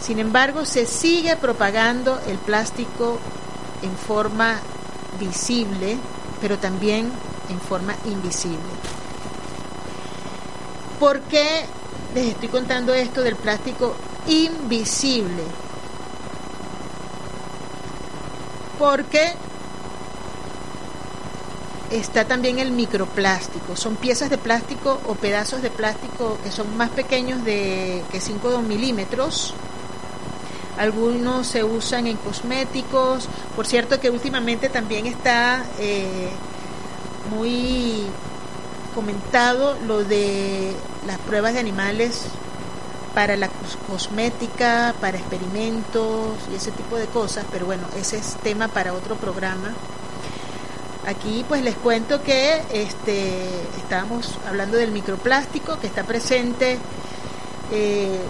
Sin embargo, se sigue propagando el plástico en forma visible, pero también en forma invisible. ¿Por qué les estoy contando esto del plástico invisible? Porque está también el microplástico. Son piezas de plástico o pedazos de plástico que son más pequeños de que 5 milímetros. Algunos se usan en cosméticos. Por cierto que últimamente también está eh, muy comentado lo de las pruebas de animales para la cos- cosmética, para experimentos y ese tipo de cosas, pero bueno, ese es tema para otro programa. Aquí pues les cuento que este estábamos hablando del microplástico que está presente eh,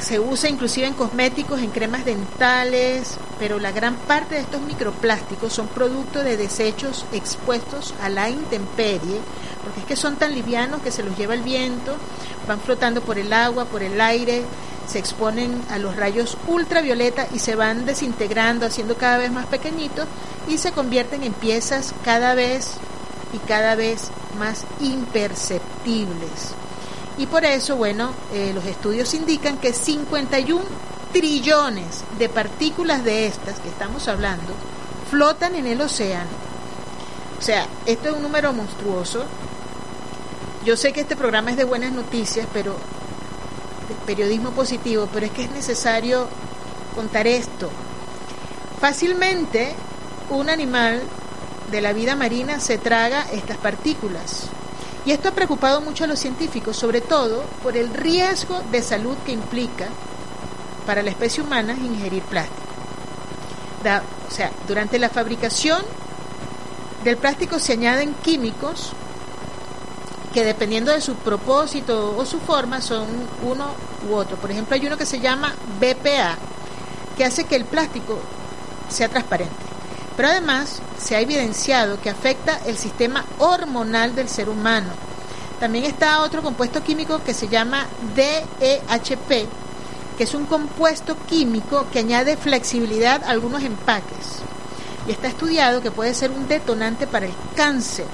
se usa inclusive en cosméticos, en cremas dentales, pero la gran parte de estos microplásticos son producto de desechos expuestos a la intemperie, porque es que son tan livianos que se los lleva el viento, van flotando por el agua, por el aire, se exponen a los rayos ultravioleta y se van desintegrando, haciendo cada vez más pequeñitos y se convierten en piezas cada vez y cada vez más imperceptibles. Y por eso, bueno, eh, los estudios indican que 51 trillones de partículas de estas que estamos hablando flotan en el océano. O sea, esto es un número monstruoso. Yo sé que este programa es de buenas noticias, pero de periodismo positivo, pero es que es necesario contar esto. Fácilmente un animal de la vida marina se traga estas partículas. Y esto ha preocupado mucho a los científicos, sobre todo por el riesgo de salud que implica para la especie humana ingerir plástico. O sea, durante la fabricación del plástico se añaden químicos que dependiendo de su propósito o su forma son uno u otro. Por ejemplo, hay uno que se llama BPA, que hace que el plástico sea transparente. Pero además se ha evidenciado que afecta el sistema hormonal del ser humano. También está otro compuesto químico que se llama DEHP, que es un compuesto químico que añade flexibilidad a algunos empaques. Y está estudiado que puede ser un detonante para el cáncer.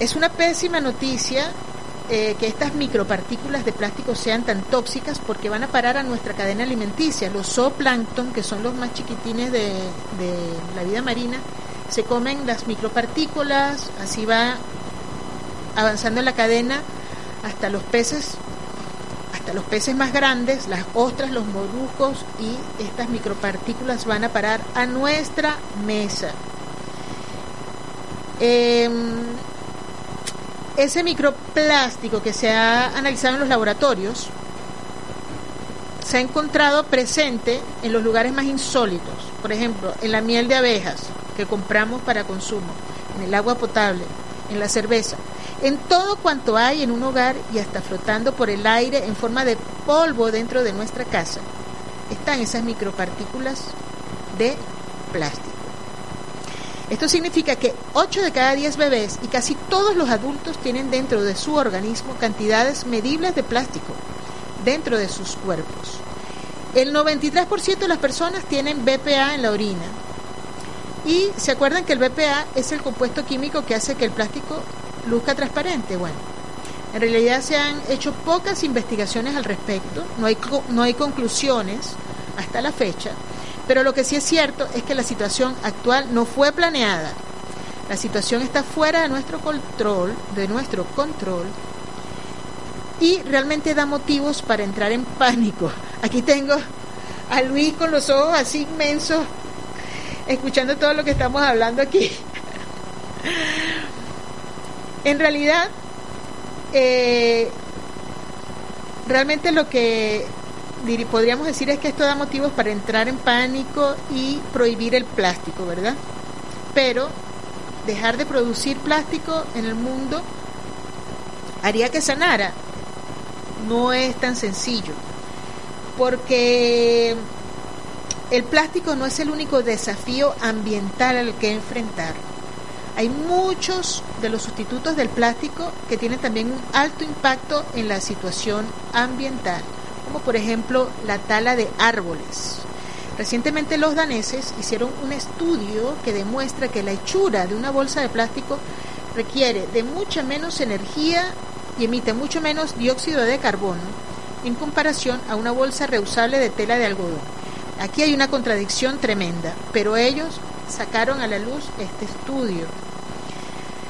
Es una pésima noticia eh, que estas micropartículas de plástico sean tan tóxicas porque van a parar a nuestra cadena alimenticia. Los zooplancton, que son los más chiquitines de, de la vida marina, se comen las micropartículas, así va avanzando la cadena hasta los peces los peces más grandes, las ostras, los moluscos y estas micropartículas van a parar a nuestra mesa. Em, ese microplástico que se ha analizado en los laboratorios se ha encontrado presente en los lugares más insólitos, por ejemplo, en la miel de abejas que compramos para consumo, en el agua potable, en la cerveza, en todo cuanto hay en un hogar y hasta flotando por el aire en forma de polvo dentro de nuestra casa, están esas micropartículas de plástico. Esto significa que 8 de cada 10 bebés y casi todos los adultos tienen dentro de su organismo cantidades medibles de plástico dentro de sus cuerpos. El 93% de las personas tienen BPA en la orina. Y se acuerdan que el BPA es el compuesto químico que hace que el plástico luzca transparente. Bueno, en realidad se han hecho pocas investigaciones al respecto, no hay, no hay conclusiones hasta la fecha, pero lo que sí es cierto es que la situación actual no fue planeada. La situación está fuera de nuestro control, de nuestro control, y realmente da motivos para entrar en pánico. Aquí tengo a Luis con los ojos así inmensos, escuchando todo lo que estamos hablando aquí. En realidad, eh, realmente lo que podríamos decir es que esto da motivos para entrar en pánico y prohibir el plástico, ¿verdad? Pero dejar de producir plástico en el mundo haría que sanara. No es tan sencillo, porque el plástico no es el único desafío ambiental al que enfrentar hay muchos de los sustitutos del plástico que tienen también un alto impacto en la situación ambiental, como por ejemplo la tala de árboles. Recientemente los daneses hicieron un estudio que demuestra que la hechura de una bolsa de plástico requiere de mucha menos energía y emite mucho menos dióxido de carbono en comparación a una bolsa reusable de tela de algodón. Aquí hay una contradicción tremenda, pero ellos sacaron a la luz este estudio.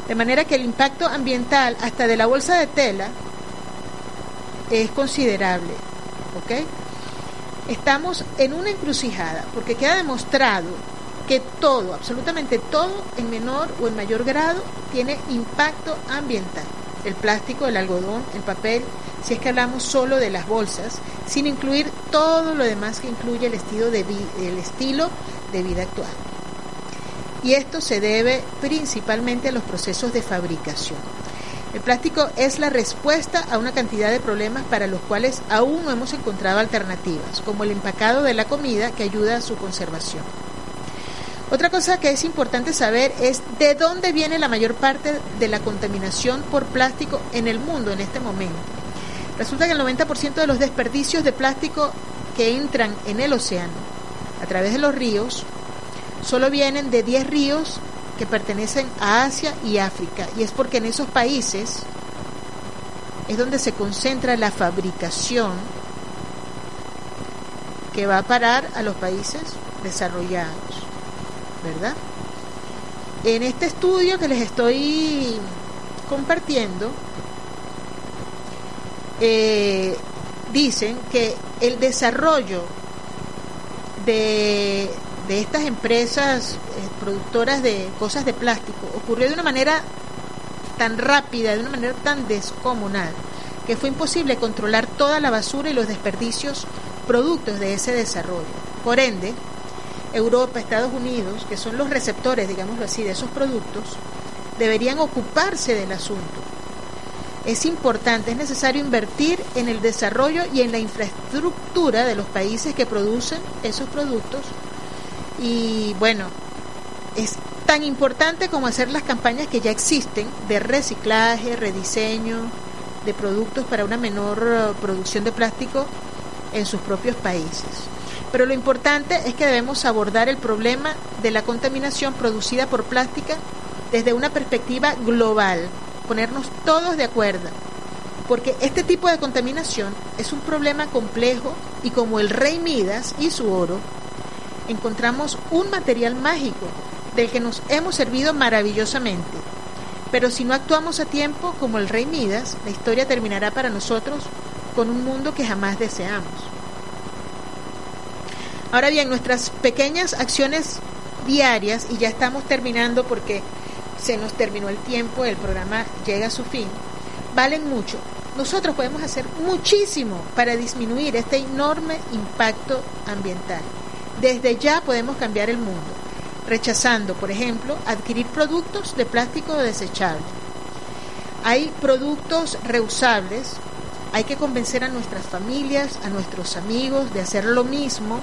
De manera que el impacto ambiental hasta de la bolsa de tela es considerable. Estamos en una encrucijada porque queda demostrado que todo, absolutamente todo, en menor o en mayor grado, tiene impacto ambiental. El plástico, el algodón, el papel, si es que hablamos solo de las bolsas, sin incluir todo lo demás que incluye el estilo de, el estilo de vida actual y esto se debe principalmente a los procesos de fabricación. El plástico es la respuesta a una cantidad de problemas para los cuales aún no hemos encontrado alternativas, como el empacado de la comida que ayuda a su conservación. Otra cosa que es importante saber es de dónde viene la mayor parte de la contaminación por plástico en el mundo en este momento. Resulta que el 90% de los desperdicios de plástico que entran en el océano a través de los ríos solo vienen de 10 ríos que pertenecen a Asia y África. Y es porque en esos países es donde se concentra la fabricación que va a parar a los países desarrollados, ¿verdad? En este estudio que les estoy compartiendo, eh, dicen que el desarrollo de de estas empresas eh, productoras de cosas de plástico ocurrió de una manera tan rápida, de una manera tan descomunal, que fue imposible controlar toda la basura y los desperdicios productos de ese desarrollo. Por ende, Europa, Estados Unidos, que son los receptores, digámoslo así, de esos productos, deberían ocuparse del asunto. Es importante, es necesario invertir en el desarrollo y en la infraestructura de los países que producen esos productos y bueno, es tan importante como hacer las campañas que ya existen de reciclaje, rediseño de productos para una menor eh, producción de plástico en sus propios países. Pero lo importante es que debemos abordar el problema de la contaminación producida por plástica desde una perspectiva global, ponernos todos de acuerdo, porque este tipo de contaminación es un problema complejo y como el rey Midas y su oro, encontramos un material mágico del que nos hemos servido maravillosamente. Pero si no actuamos a tiempo, como el rey Midas, la historia terminará para nosotros con un mundo que jamás deseamos. Ahora bien, nuestras pequeñas acciones diarias, y ya estamos terminando porque se nos terminó el tiempo, el programa llega a su fin, valen mucho. Nosotros podemos hacer muchísimo para disminuir este enorme impacto ambiental. Desde ya podemos cambiar el mundo, rechazando, por ejemplo, adquirir productos de plástico desechable. Hay productos reusables, hay que convencer a nuestras familias, a nuestros amigos de hacer lo mismo,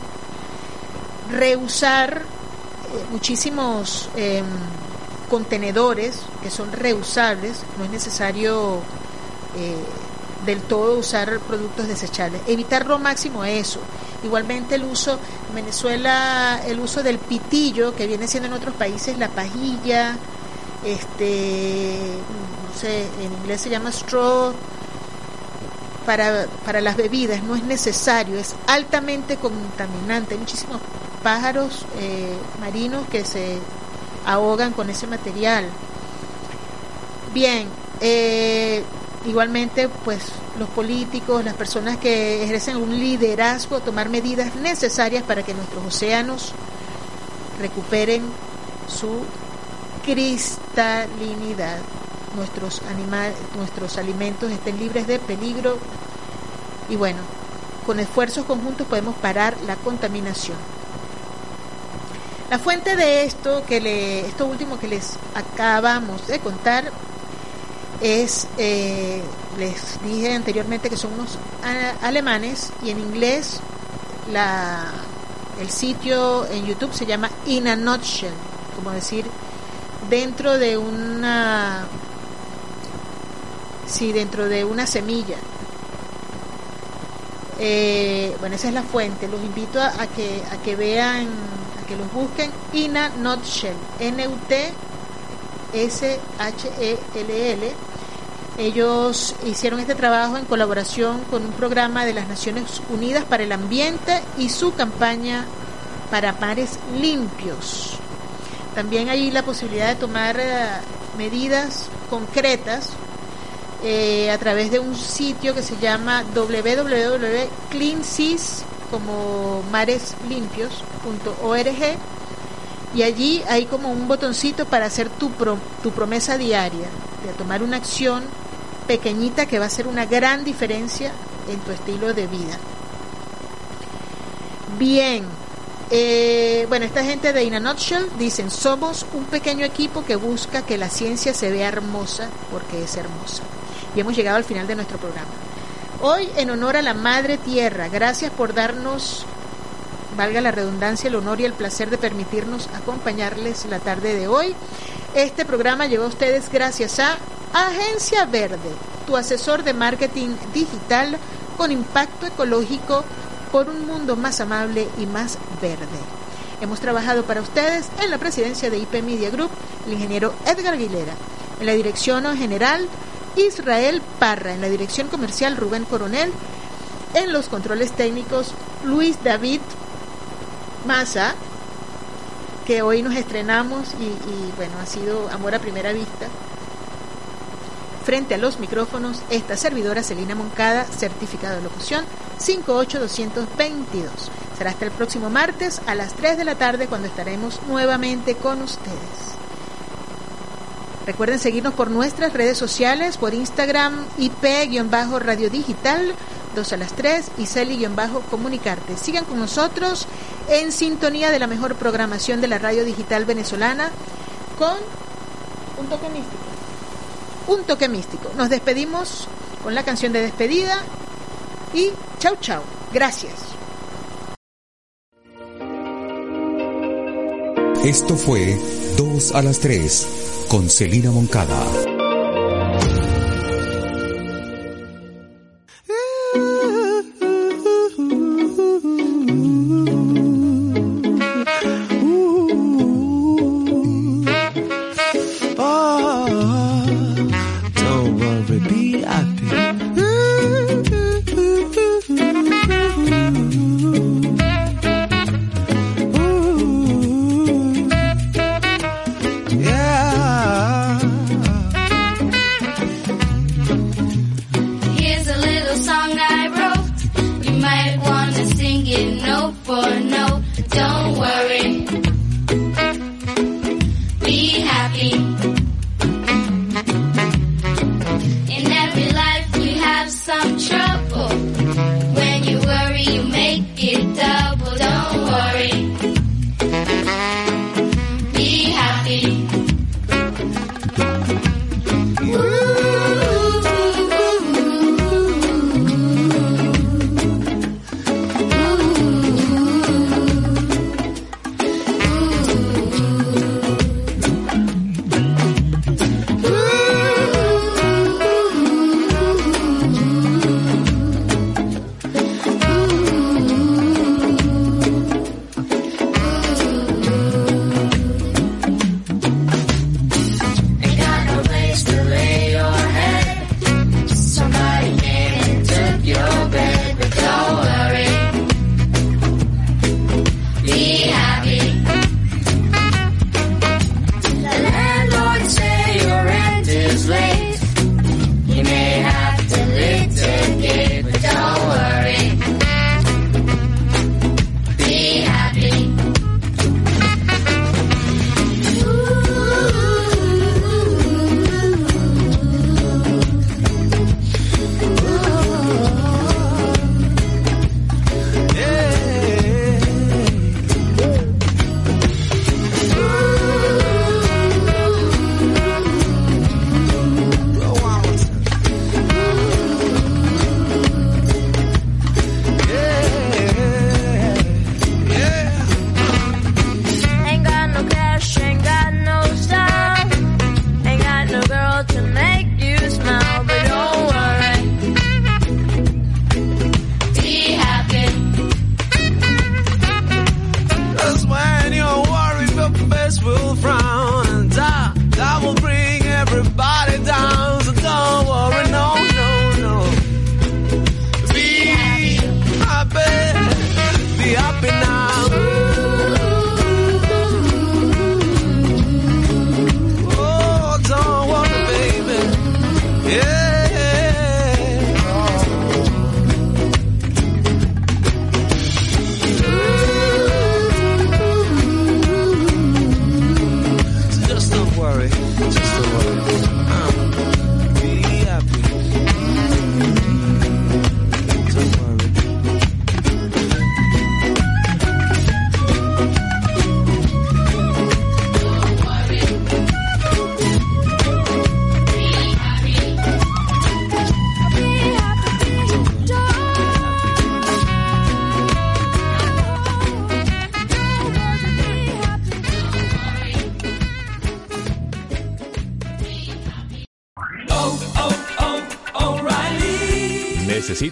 reusar eh, muchísimos em, contenedores que son reusables, no es necesario eh, del todo usar productos desechables, evitar lo máximo eso. Igualmente el uso, Venezuela, el uso del pitillo, que viene siendo en otros países la pajilla, este, no sé, en inglés se llama straw, para, para las bebidas, no es necesario, es altamente contaminante. Hay muchísimos pájaros eh, marinos que se ahogan con ese material. Bien, eh, igualmente pues los políticos, las personas que ejercen un liderazgo, tomar medidas necesarias para que nuestros océanos recuperen su cristalinidad, nuestros animales, nuestros alimentos estén libres de peligro y bueno, con esfuerzos conjuntos podemos parar la contaminación. La fuente de esto, que le, esto último que les acabamos de contar, es, eh, les dije anteriormente que son unos alemanes y en inglés la, el sitio en YouTube se llama In a Nutshell, como decir, dentro de una, sí, dentro de una semilla. Eh, bueno, esa es la fuente. Los invito a, a, que, a que vean que los busquen, INA Nutshell, N-U-T-S-H-E-L-L. Ellos hicieron este trabajo en colaboración con un programa de las Naciones Unidas para el Ambiente y su campaña para mares limpios. También hay la posibilidad de tomar eh, medidas concretas eh, a través de un sitio que se llama www.cleanseas como mares limpios.org y allí hay como un botoncito para hacer tu, tu promesa diaria, de tomar una acción pequeñita que va a hacer una gran diferencia en tu estilo de vida. Bien, eh, bueno, esta gente de In a Nutshell dicen, somos un pequeño equipo que busca que la ciencia se vea hermosa porque es hermosa. Y hemos llegado al final de nuestro programa. Hoy en honor a la Madre Tierra, gracias por darnos, valga la redundancia, el honor y el placer de permitirnos acompañarles la tarde de hoy. Este programa llegó a ustedes gracias a Agencia Verde, tu asesor de marketing digital con impacto ecológico por un mundo más amable y más verde. Hemos trabajado para ustedes en la presidencia de IP Media Group, el ingeniero Edgar Aguilera, en la dirección general Israel Parra, en la dirección comercial Rubén Coronel, en los controles técnicos Luis David Maza, que hoy nos estrenamos y, bueno, ha sido amor a primera vista. Frente a los micrófonos, esta servidora Celina Moncada, certificado de locución 58222. Será hasta el próximo martes a las 3 de la tarde cuando estaremos nuevamente con ustedes. Recuerden seguirnos por nuestras redes sociales, por Instagram, IP-Radio Digital, 2 a las 3 y Celi-Comunicarte. Sigan con nosotros en sintonía de la mejor programación de la radio digital venezolana con un toque místico. Un toque místico. Nos despedimos con la canción de despedida y chau chau. Gracias. Esto fue 2 a las 3 con Celina Moncada.